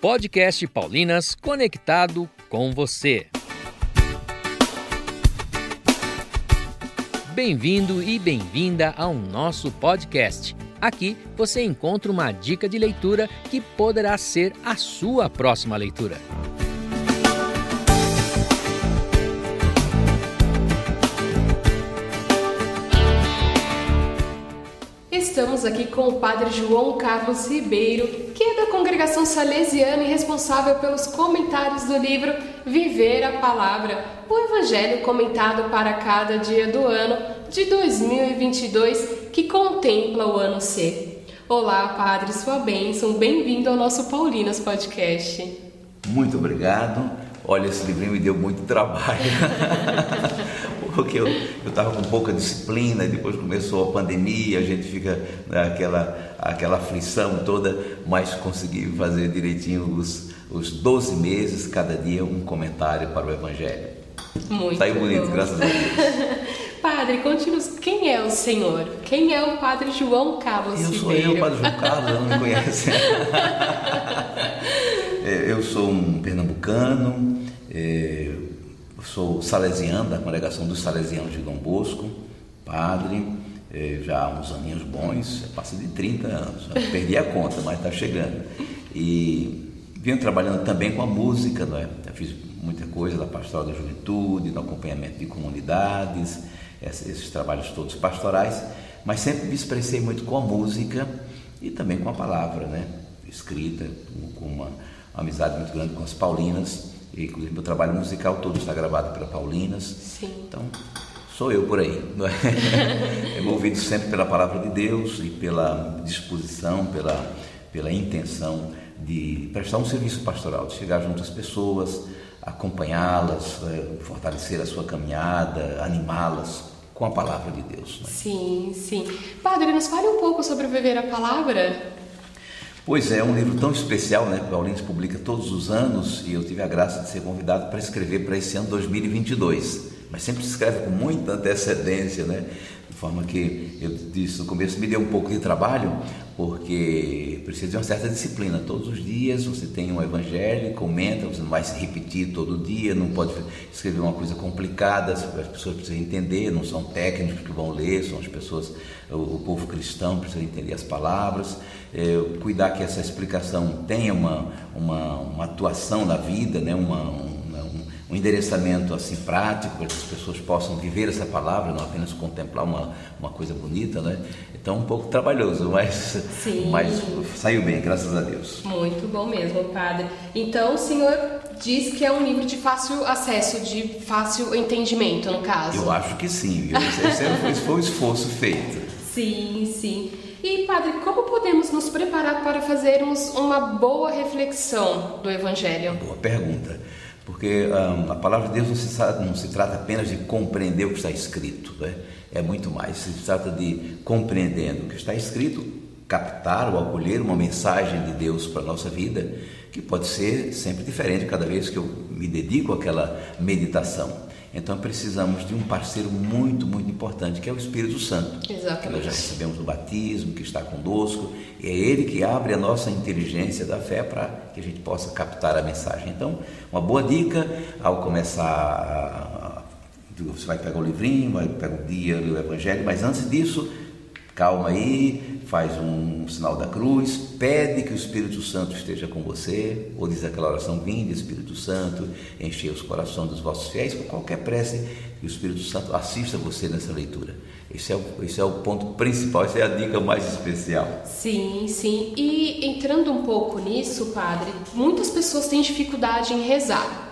Podcast Paulinas conectado com você. Bem-vindo e bem-vinda ao nosso podcast. Aqui você encontra uma dica de leitura que poderá ser a sua próxima leitura. Estamos aqui com o Padre João Carlos Ribeiro, que é da congregação salesiana e responsável pelos comentários do livro Viver a Palavra, o Evangelho comentado para cada dia do ano de 2022, que contempla o ano C. Olá, Padre, sua bênção, bem-vindo ao nosso Paulinas Podcast. Muito obrigado. Olha, esse livrinho me deu muito trabalho. porque eu estava com pouca disciplina e depois começou a pandemia, a gente fica naquela aquela aflição toda, mas consegui fazer direitinho os, os 12 meses, cada dia um comentário para o Evangelho. Muito Saiu bonito, bom. graças a Deus. Padre, conte-nos quem é o Senhor? Quem é o Padre João Carlos Eu sou Ribeiro? eu, Padre João Carlos, não me conhece. É, eu sou um pernambucano, é, sou salesiano da congregação dos Salesianos de Dom Bosco, padre, é, já há uns aninhos bons, passa de 30 anos, já perdi a conta, mas está chegando. E venho trabalhando também com a música, é? Já fiz muita coisa da pastoral da juventude, no acompanhamento de comunidades, esses, esses trabalhos todos pastorais, mas sempre me expressei muito com a música e também com a palavra, né? Escrita, com uma amizade muito grande com as Paulinas, e, inclusive meu trabalho musical todo está gravado pela Paulinas. Sim. Então, sou eu por aí. é? Movido sempre pela palavra de Deus e pela disposição, pela, pela intenção de prestar um serviço pastoral, de chegar junto às pessoas, acompanhá-las, é, fortalecer a sua caminhada, animá-las com a palavra de Deus. não é? Sim, sim. Padre, nos fale um pouco sobre Viver a Palavra. Pois é, é um livro tão especial, né? o Paulins publica todos os anos e eu tive a graça de ser convidado para escrever para esse ano 2022. Mas sempre se escreve com muita antecedência, né? Forma que eu disse no começo, me deu um pouco de trabalho, porque precisa de uma certa disciplina. Todos os dias você tem um evangelho, comenta, você não vai se repetir todo dia, não pode escrever uma coisa complicada, as pessoas precisam entender, não são técnicos que vão ler, são as pessoas, o, o povo cristão precisa entender as palavras, é, cuidar que essa explicação tenha uma, uma, uma atuação na vida, né? uma, um, um endereçamento assim prático para que as pessoas possam viver essa palavra, não apenas contemplar uma, uma coisa bonita, né? Então um pouco trabalhoso, mas, Sim. mas saiu bem, graças a Deus. Muito bom mesmo, Padre. Então, o senhor diz que é um livro de fácil acesso, de fácil entendimento, no caso. Eu acho que sim, viu? Esse, esse foi um esforço feito. Sim, sim. E, Padre, como podemos nos preparar para fazermos uma boa reflexão do Evangelho? Boa pergunta. Porque hum, a palavra de Deus não se, trata, não se trata apenas de compreender o que está escrito, né? é muito mais. Se trata de, compreendendo o que está escrito, captar ou acolher uma mensagem de Deus para a nossa vida, que pode ser sempre diferente cada vez que eu me dedico àquela meditação. Então precisamos de um parceiro muito, muito importante, que é o Espírito Santo. Que Exatamente. nós já recebemos o batismo, que está conosco, e é ele que abre a nossa inteligência da fé para que a gente possa captar a mensagem. Então, uma boa dica ao começar você vai pegar o livrinho, vai pegar o ler o evangelho, mas antes disso, calma aí, faz um sinal da cruz, pede que o Espírito Santo esteja com você, ou diz aquela oração, vinde Espírito Santo, enchei os corações dos vossos fiéis, com qualquer prece, que o Espírito Santo assista você nessa leitura. Esse é, o, esse é o ponto principal, essa é a dica mais especial. Sim, sim. E entrando um pouco nisso, Padre, muitas pessoas têm dificuldade em rezar.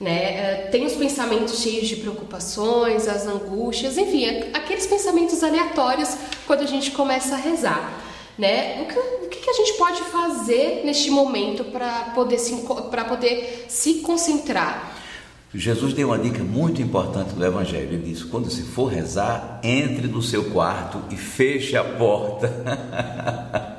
Né? Eh, Tem os pensamentos cheios de preocupações, as angústias, enfim, a- aqueles pensamentos aleatórios quando a gente começa a rezar. Né? O, que, o que a gente pode fazer neste momento para poder, se poder se concentrar? Jesus deu uma dica muito importante do Evangelho. Ele disse: quando se for rezar, entre no seu quarto e feche a porta.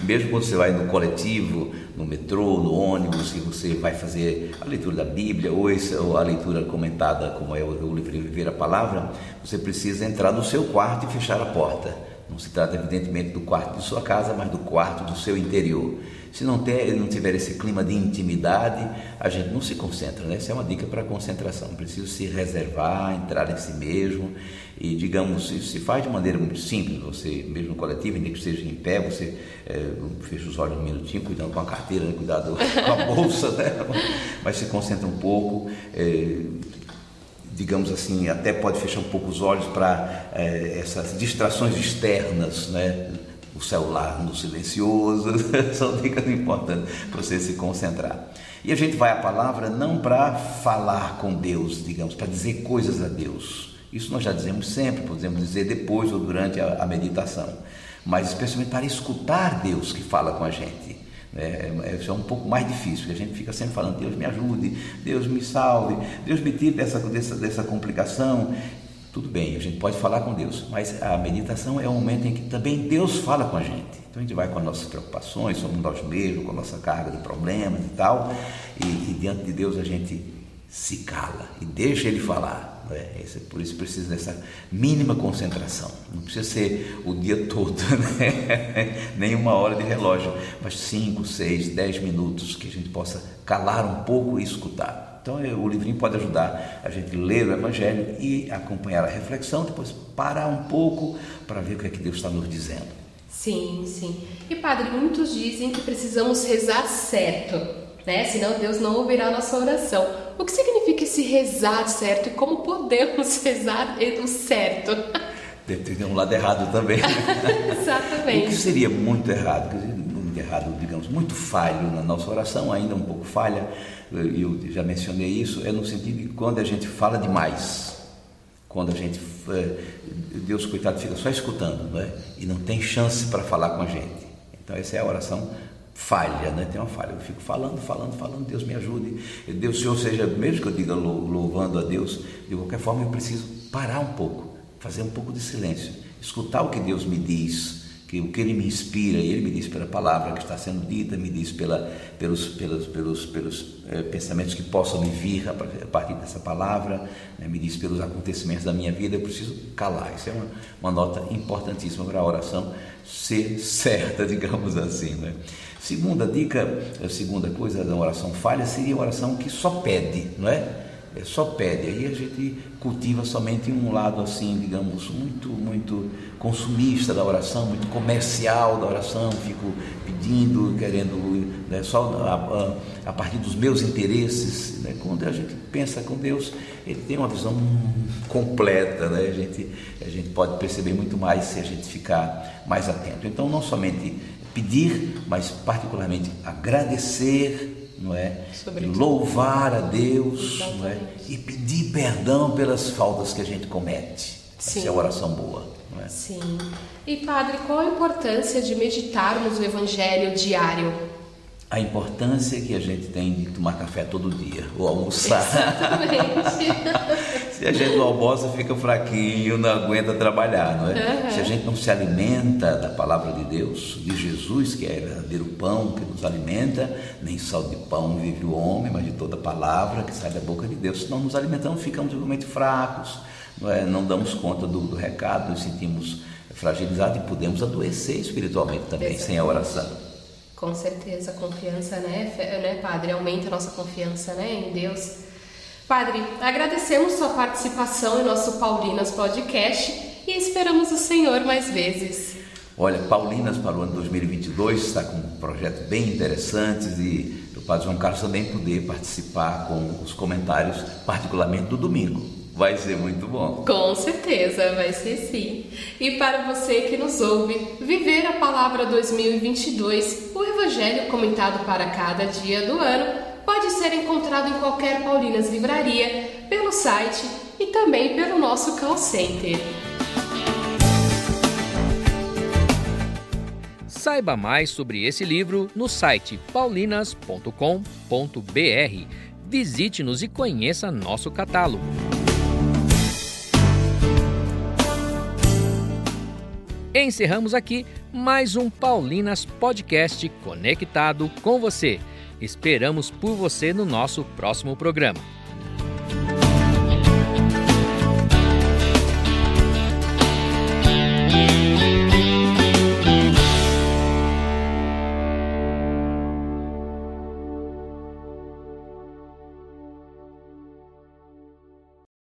Mesmo quando você vai no coletivo, no metrô, no ônibus, e você vai fazer a leitura da Bíblia ou, ou a leitura comentada, como é o livro Viver a Palavra, você precisa entrar no seu quarto e fechar a porta. Não se trata, evidentemente, do quarto de sua casa, mas do quarto do seu interior. Se não, ter, não tiver esse clima de intimidade, a gente não se concentra. Né? Essa é uma dica para concentração. Preciso se reservar, entrar em si mesmo e, digamos, se faz de maneira muito simples. Você, mesmo coletivo, ainda que seja em pé, você é, fecha os olhos um minutinho, cuidando com a carteira, né? cuidado com a bolsa, né? mas se concentra um pouco. É, digamos assim, até pode fechar um pouco os olhos para é, essas distrações externas, né? O celular no silencioso, são dicas importantes para você se concentrar. E a gente vai à palavra não para falar com Deus, digamos, para dizer coisas a Deus. Isso nós já dizemos sempre, podemos dizer depois ou durante a, a meditação, mas especialmente para escutar Deus que fala com a gente. É, é, é um pouco mais difícil, porque a gente fica sempre falando, Deus me ajude, Deus me salve, Deus me tire dessa, dessa, dessa complicação. Tudo bem, a gente pode falar com Deus, mas a meditação é um momento em que também Deus fala com a gente. Então a gente vai com as nossas preocupações, somos nós mesmos, com a nossa carga de problemas e tal, e, e diante de Deus a gente se cala e deixa Ele falar. Né? Por isso precisa dessa mínima concentração. Não precisa ser o dia todo, né? nem uma hora de relógio, mas cinco, seis, dez minutos que a gente possa calar um pouco e escutar. Então o livrinho pode ajudar a gente a ler o Evangelho e acompanhar a reflexão, depois parar um pouco para ver o que é que Deus está nos dizendo. Sim, sim. E padre, muitos dizem que precisamos rezar certo, né? Senão Deus não ouvirá a nossa oração. O que significa esse rezar certo e como podemos rezar o certo? Tem um lado errado também. Exatamente. O que seria muito errado? Errado, digamos, muito falho na nossa oração, ainda um pouco falha eu já mencionei isso, é no sentido de quando a gente fala demais, quando a gente, é, Deus coitado fica só escutando, não é? E não tem chance para falar com a gente. Então essa é a oração falha, né? Tem uma falha. Eu fico falando, falando, falando, Deus me ajude. Deus, Senhor, seja, mesmo que eu diga louvando a Deus, de qualquer forma eu preciso parar um pouco, fazer um pouco de silêncio, escutar o que Deus me diz que o que ele me inspira, ele me diz pela palavra que está sendo dita, me diz pela, pelos, pelos, pelos, pelos é, pensamentos que possam me vir a partir dessa palavra, né, me diz pelos acontecimentos da minha vida, eu preciso calar. Isso é uma, uma nota importantíssima para a oração ser certa, digamos assim. Né? Segunda dica, a segunda coisa da oração falha seria a oração que só pede, não é? É, só pede. Aí a gente cultiva somente um lado assim, digamos, muito, muito consumista da oração, muito comercial da oração, fico pedindo, querendo, né, só a, a, partir dos meus interesses. Né? Quando a gente pensa com Deus, ele tem uma visão completa, né? a, gente, a gente pode perceber muito mais se a gente ficar mais atento. Então, não somente pedir, mas particularmente agradecer não é? Louvar a Deus, não é? E pedir perdão pelas faltas que a gente comete. Sim. Essa é a oração boa, não é? Sim. E padre, qual a importância de meditarmos o evangelho diário? A importância que a gente tem de tomar café todo dia, ou almoçar. se a gente não almoça, fica fraquinho, não aguenta trabalhar, não é? Uhum. Se a gente não se alimenta da palavra de Deus, de Jesus, que é o verdadeiro pão que nos alimenta, nem só de pão vive o homem, mas de toda palavra que sai da boca de Deus. Se não nos alimentamos, ficamos realmente fracos, não, é? não damos conta do, do recado, nos sentimos fragilizados e podemos adoecer espiritualmente também, Exatamente. sem a oração. Com certeza, confiança, né, né, Padre? Aumenta a nossa confiança, né, em Deus. Padre, agradecemos sua participação em nosso Paulinas Podcast e esperamos o Senhor mais vezes. Olha, Paulinas para o ano 2022 está com projetos bem interessantes e o Padre João Carlos também poder participar com os comentários, particularmente do domingo. Vai ser muito bom. Com certeza, vai ser sim. E para você que nos ouve, viver a palavra 2022, o evangelho comentado para cada dia do ano, pode ser encontrado em qualquer Paulinas Livraria, pelo site e também pelo nosso call center. Saiba mais sobre esse livro no site paulinas.com.br. Visite-nos e conheça nosso catálogo. Encerramos aqui mais um Paulinas Podcast conectado com você. Esperamos por você no nosso próximo programa.